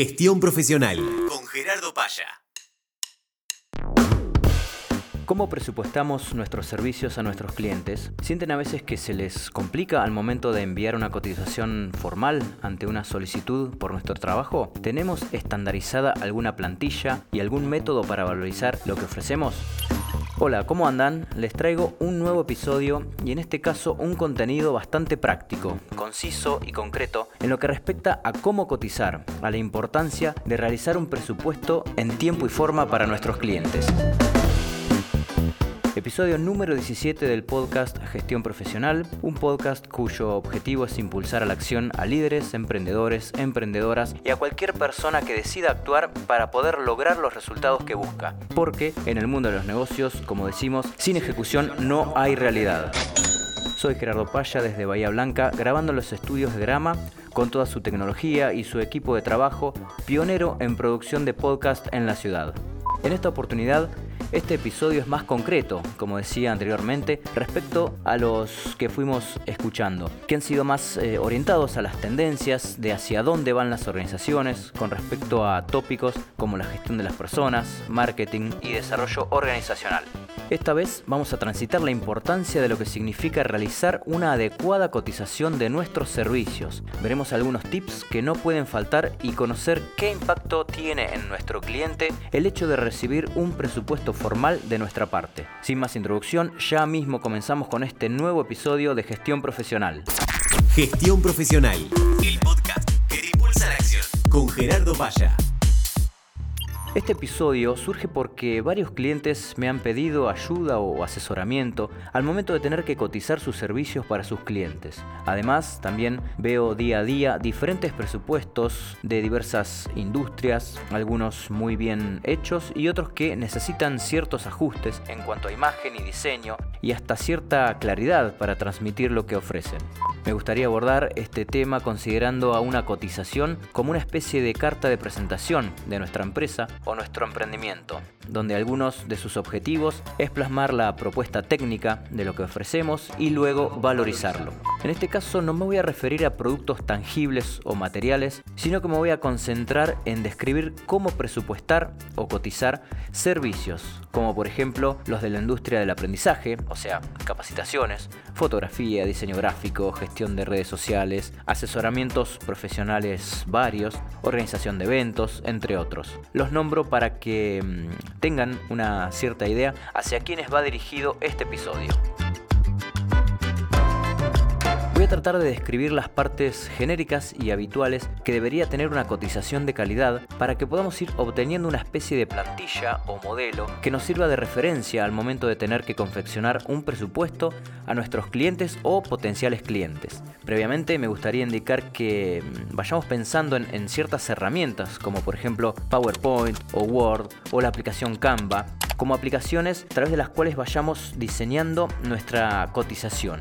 Gestión profesional con Gerardo Paya. ¿Cómo presupuestamos nuestros servicios a nuestros clientes? ¿Sienten a veces que se les complica al momento de enviar una cotización formal ante una solicitud por nuestro trabajo? ¿Tenemos estandarizada alguna plantilla y algún método para valorizar lo que ofrecemos? Hola, ¿cómo andan? Les traigo un nuevo episodio y en este caso un contenido bastante práctico, conciso y concreto en lo que respecta a cómo cotizar, a la importancia de realizar un presupuesto en tiempo y forma para nuestros clientes. Episodio número 17 del podcast Gestión Profesional, un podcast cuyo objetivo es impulsar a la acción a líderes, emprendedores, emprendedoras y a cualquier persona que decida actuar para poder lograr los resultados que busca. Porque en el mundo de los negocios, como decimos, sin ejecución no hay realidad. Soy Gerardo Paya desde Bahía Blanca, grabando los estudios de Grama con toda su tecnología y su equipo de trabajo, pionero en producción de podcast en la ciudad. En esta oportunidad este episodio es más concreto, como decía anteriormente, respecto a los que fuimos escuchando, que han sido más eh, orientados a las tendencias de hacia dónde van las organizaciones con respecto a tópicos como la gestión de las personas, marketing y desarrollo organizacional. Esta vez vamos a transitar la importancia de lo que significa realizar una adecuada cotización de nuestros servicios. Veremos algunos tips que no pueden faltar y conocer qué impacto tiene en nuestro cliente el hecho de recibir un presupuesto formal de nuestra parte. Sin más introducción, ya mismo comenzamos con este nuevo episodio de Gestión Profesional. Gestión Profesional, el podcast que impulsa la acción con Gerardo Paya. Este episodio surge porque varios clientes me han pedido ayuda o asesoramiento al momento de tener que cotizar sus servicios para sus clientes. Además, también veo día a día diferentes presupuestos de diversas industrias, algunos muy bien hechos y otros que necesitan ciertos ajustes en cuanto a imagen y diseño y hasta cierta claridad para transmitir lo que ofrecen. Me gustaría abordar este tema considerando a una cotización como una especie de carta de presentación de nuestra empresa o nuestro emprendimiento, donde algunos de sus objetivos es plasmar la propuesta técnica de lo que ofrecemos y luego valorizarlo. En este caso no me voy a referir a productos tangibles o materiales, sino que me voy a concentrar en describir cómo presupuestar o cotizar servicios, como por ejemplo los de la industria del aprendizaje, o sea, capacitaciones, fotografía, diseño gráfico, gestión de redes sociales, asesoramientos profesionales varios, organización de eventos, entre otros. Los nombro para que mm, tengan una cierta idea hacia quiénes va dirigido este episodio. Voy a tratar de describir las partes genéricas y habituales que debería tener una cotización de calidad para que podamos ir obteniendo una especie de plantilla o modelo que nos sirva de referencia al momento de tener que confeccionar un presupuesto a nuestros clientes o potenciales clientes. Previamente me gustaría indicar que mm, vayamos pensando en, en ciertas herramientas como por ejemplo PowerPoint o Word o la aplicación Canva como aplicaciones a través de las cuales vayamos diseñando nuestra cotización.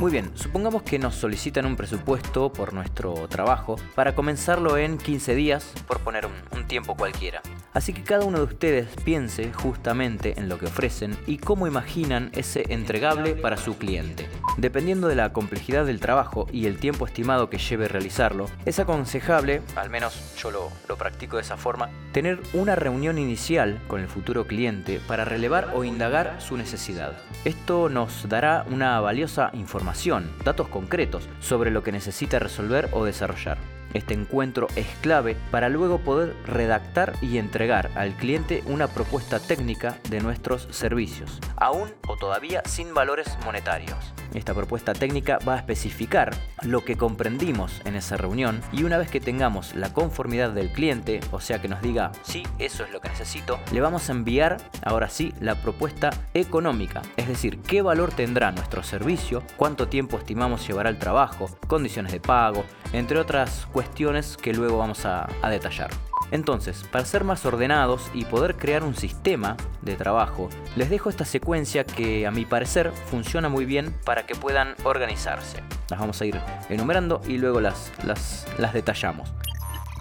Muy bien, supongamos que nos solicitan un presupuesto por nuestro trabajo para comenzarlo en 15 días, por poner un, tiempo cualquiera. Así que cada uno de ustedes piense justamente en lo que ofrecen y cómo imaginan ese entregable para su cliente. Dependiendo de la complejidad del trabajo y el tiempo estimado que lleve realizarlo, es aconsejable, al menos yo lo, practico de esa forma, tener una reunión inicial con el futuro cliente para relevar o indagar su necesidad. Esto nos dará una valiosa información, datos concretos sobre lo que necesita resolver o desarrollar. Este encuentro es clave para luego poder redactar y entregar al cliente una propuesta técnica de nuestros servicios, aún o todavía sin valores monetarios. Esta propuesta técnica va a especificar lo que comprendimos en esa reunión y una vez que tengamos la conformidad del cliente, o sea que nos diga, sí, eso es lo que necesito, le vamos a enviar ahora sí la propuesta económica, es decir, qué valor tendrá nuestro servicio, cuánto tiempo estimamos llevará el trabajo, condiciones de pago, entre otras cuestiones que luego vamos a, a detallar. Entonces, para ser más ordenados y poder crear un sistema de trabajo, les dejo esta secuencia que a mi parecer funciona muy bien para que puedan organizarse. Las vamos a ir enumerando y luego las, las, las detallamos.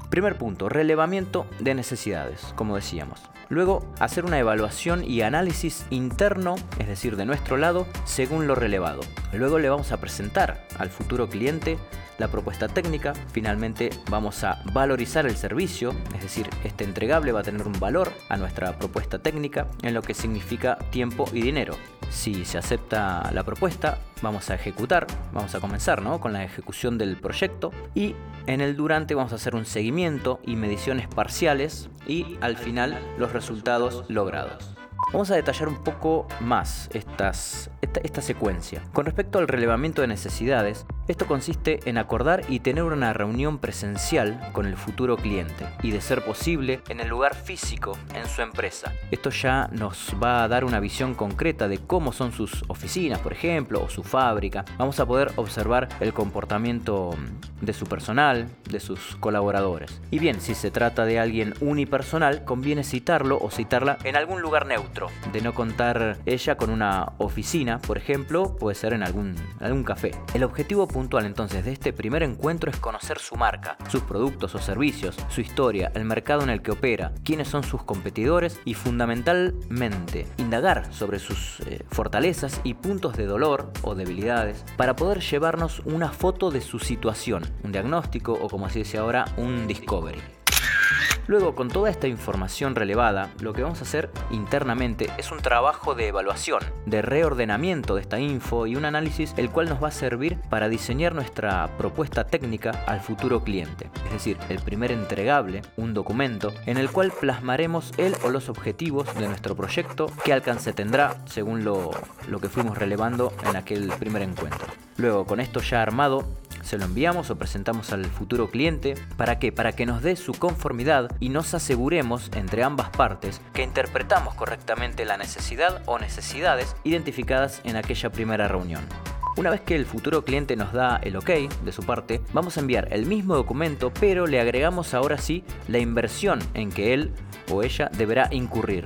Primer punto, relevamiento de necesidades, como decíamos. Luego, hacer una evaluación y análisis interno, es decir, de nuestro lado, según lo relevado. Luego le vamos a presentar al futuro cliente la propuesta técnica, finalmente vamos a valorizar el servicio, es decir, este entregable va a tener un valor a nuestra propuesta técnica en lo que significa tiempo y dinero. Si se acepta la propuesta, vamos a ejecutar, vamos a comenzar ¿no? con la ejecución del proyecto y en el durante vamos a hacer un seguimiento y mediciones parciales y al final los resultados logrados. Vamos a detallar un poco más esta, esta, secuencia. Con respecto al relevamiento de necesidades, esto consiste en acordar y tener una reunión presencial con el futuro cliente y de ser posible en el lugar físico en su empresa. Esto ya nos va a dar una visión concreta de cómo son sus oficinas, por ejemplo, o su fábrica. Vamos a poder observar el comportamiento de su personal, de sus colaboradores. Y bien, si se trata de alguien unipersonal, conviene citarlo o citarla en algún lugar neutro, de no contar ella con una oficina, por ejemplo, puede ser en algún, algún café. El objetivo puntual entonces de este primer encuentro es conocer su marca, sus productos o servicios, su historia, el mercado en el que opera, quiénes son sus competidores y fundamentalmente indagar sobre sus eh, fortalezas y puntos de dolor o debilidades para poder llevarnos una foto de su situación, un diagnóstico o como se dice ahora un discovery. Luego, con toda esta información relevada, lo que vamos a hacer internamente es un trabajo de evaluación, de reordenamiento de esta info y un análisis el cual nos va a servir para diseñar nuestra propuesta técnica al futuro cliente. Es decir, el primer entregable, un documento, en el cual plasmaremos el o los objetivos de nuestro proyecto, qué alcance tendrá según lo, lo que fuimos relevando en aquel primer encuentro. Luego, con esto ya armado, se lo enviamos o presentamos al futuro cliente. ¿Para qué? Para que nos dé su conformidad y nos aseguremos entre ambas partes que interpretamos correctamente la necesidad o necesidades identificadas en aquella primera reunión. Una vez que el futuro cliente nos da el ok de su parte, vamos a enviar el mismo documento, pero le agregamos ahora sí la inversión en que él o ella deberá incurrir.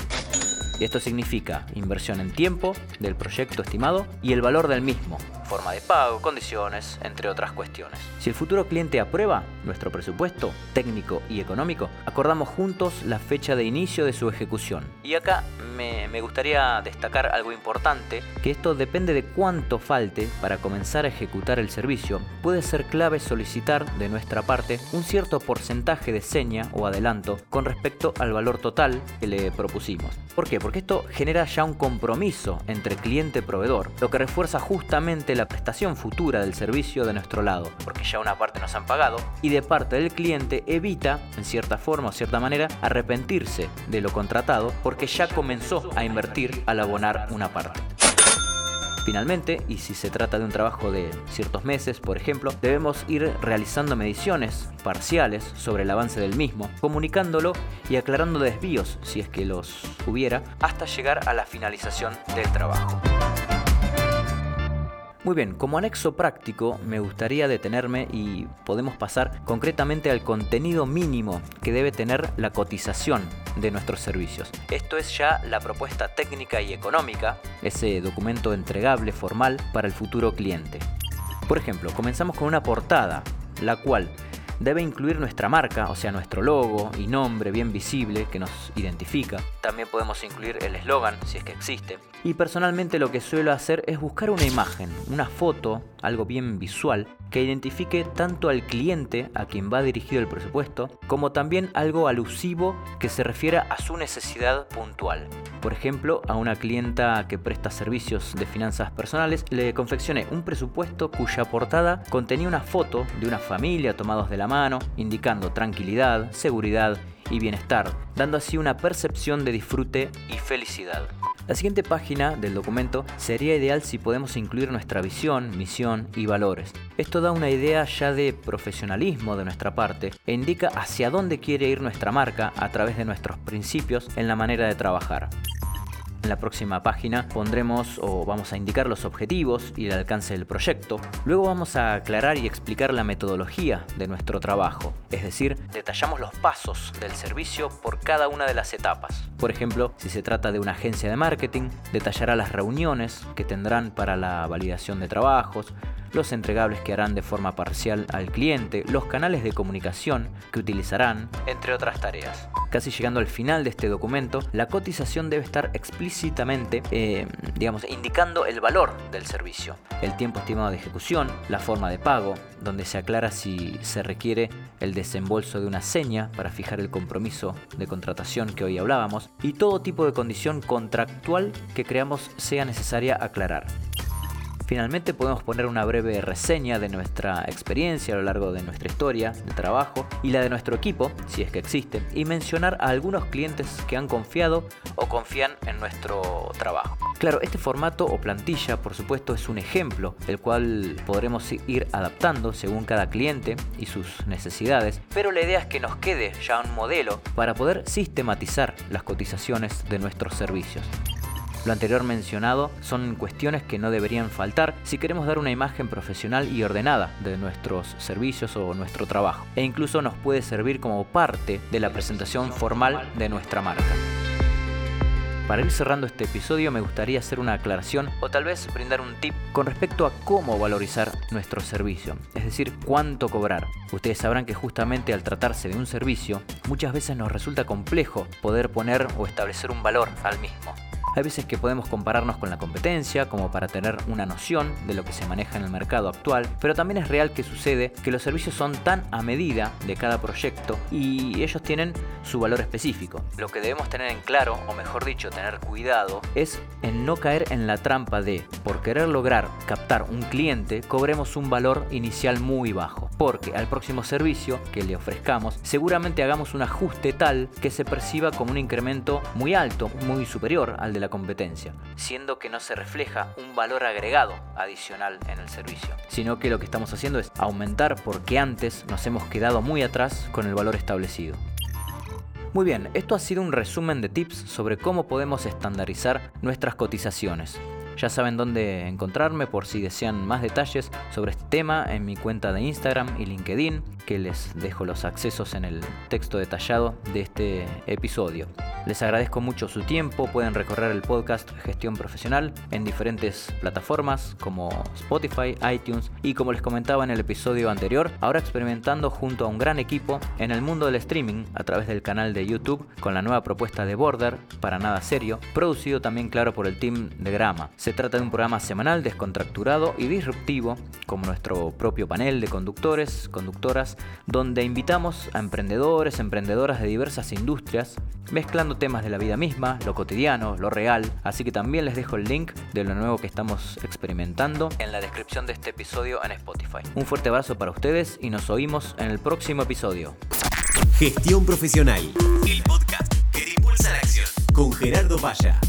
Y esto significa inversión en tiempo del proyecto estimado y el valor del mismo, forma de pago, condiciones, entre otras cuestiones. Si el futuro cliente aprueba nuestro presupuesto técnico y económico, acordamos juntos la fecha de inicio de su ejecución. Y acá me, me, gustaría destacar algo importante, que esto depende de cuánto falte para comenzar a ejecutar el servicio. Puede ser clave solicitar de nuestra parte un cierto porcentaje de seña o adelanto con respecto al valor total que le propusimos. ¿Por qué? Porque esto genera ya un compromiso entre cliente y proveedor, lo que refuerza justamente la prestación futura del servicio de nuestro lado, porque ya una parte nos han pagado, y de parte del cliente evita, en cierta forma o cierta manera, arrepentirse de lo contratado porque ya comenzó a invertir al abonar una parte. Finalmente, y si se trata de un trabajo de ciertos meses, por ejemplo, debemos ir realizando mediciones parciales sobre el avance del mismo, comunicándolo y aclarando desvíos, si es que los hubiera, hasta llegar a la finalización del trabajo. Muy bien, como anexo práctico me gustaría detenerme y podemos pasar concretamente al contenido mínimo que debe tener la cotización de nuestros servicios. Esto es ya la propuesta técnica y económica, ese documento entregable formal para el futuro cliente. Por ejemplo, comenzamos con una portada, la cual debe incluir nuestra marca, o sea, nuestro logo y nombre bien visible que nos identifica. También podemos incluir el eslogan, si es que existe. Y personalmente lo que suelo hacer es buscar una imagen, una foto, algo bien visual, que identifique tanto al cliente a quien va dirigido el presupuesto, como también algo alusivo que se refiera a su necesidad puntual. Por ejemplo, a una clienta que presta servicios de finanzas personales le confeccioné un presupuesto cuya portada contenía una foto de una familia tomados de la mano, indicando tranquilidad, seguridad y bienestar, dando así una percepción de disfrute y felicidad. La siguiente página del documento sería ideal si podemos incluir nuestra visión, misión y valores. Esto da una idea ya de profesionalismo de nuestra parte e indica hacia dónde quiere ir nuestra marca a través de nuestros principios en la manera de trabajar. En la próxima página pondremos o vamos a indicar los objetivos y el alcance del proyecto. Luego vamos a aclarar y explicar la metodología de nuestro trabajo, es decir, detallamos los pasos del servicio por cada una de las etapas. Por ejemplo, si se trata de una agencia de marketing, detallará las reuniones que tendrán para la validación de trabajos, los entregables que harán de forma parcial al cliente, los canales de comunicación que utilizarán, entre otras tareas. Casi llegando al final de este documento, la cotización debe estar explícitamente, eh, digamos, indicando el valor del servicio, el tiempo estimado de ejecución, la forma de pago, donde se aclara si se requiere el desembolso de una seña para fijar el compromiso de contratación que hoy hablábamos, y todo tipo de condición contractual que creamos sea necesaria aclarar. Finalmente podemos poner una breve reseña de nuestra experiencia a lo largo de nuestra historia de trabajo y la de nuestro equipo, si es que existe, y mencionar a algunos clientes que han confiado o confían en nuestro trabajo. Claro, este formato o plantilla, por supuesto, es un ejemplo, el cual podremos ir adaptando según cada cliente y sus necesidades, pero la idea es que nos quede ya un modelo para poder sistematizar las cotizaciones de nuestros servicios. Lo anterior mencionado son cuestiones que no deberían faltar si queremos dar una imagen profesional y ordenada de nuestros servicios o nuestro trabajo, e incluso nos puede servir como parte de la presentación formal de nuestra marca. Para ir cerrando este episodio me gustaría hacer una aclaración o tal vez brindar un tip con respecto a cómo valorizar nuestro servicio, es decir, cuánto cobrar. Ustedes sabrán que justamente al tratarse de un servicio, muchas veces nos resulta complejo poder poner o establecer un valor al mismo. Hay veces que podemos compararnos con la competencia como para tener una noción de lo que se maneja en el mercado actual, pero también es real que sucede que los servicios son tan a medida de cada proyecto y ellos tienen su valor específico. Lo que debemos tener en claro, o mejor dicho, tener cuidado, es en no caer en la trampa de, por querer lograr captar un cliente, cobremos un valor inicial muy bajo. Porque al próximo servicio que le ofrezcamos, seguramente hagamos un ajuste tal que se perciba como un incremento muy alto, muy superior al de la competencia, siendo que no se refleja un valor agregado adicional en el servicio, sino que lo que estamos haciendo es aumentar porque antes nos hemos quedado muy atrás con el valor establecido. Muy bien, esto ha sido un resumen de tips sobre cómo podemos estandarizar nuestras cotizaciones. Ya saben dónde encontrarme por si desean más detalles sobre este tema en mi cuenta de Instagram y LinkedIn, que les dejo los accesos en el texto detallado de este episodio. Les agradezco mucho su tiempo, pueden recorrer el podcast Gestión Profesional en diferentes plataformas como Spotify, iTunes y como les comentaba en el episodio anterior, ahora experimentando junto a un gran equipo en el mundo del streaming a través del canal de YouTube con la nueva propuesta de Border, para nada serio, producido también claro por el team de Grama. Se trata de un programa semanal descontracturado y disruptivo, como nuestro propio panel de conductores, conductoras, donde invitamos a emprendedores, emprendedoras de diversas industrias, mezclando temas de la vida misma, lo cotidiano, lo real, así que también les dejo el link de lo nuevo que estamos experimentando en la descripción de este episodio en Spotify. Un fuerte abrazo para ustedes y nos oímos en el próximo episodio. Gestión Profesional, el podcast que impulsa la acción con Gerardo Valla.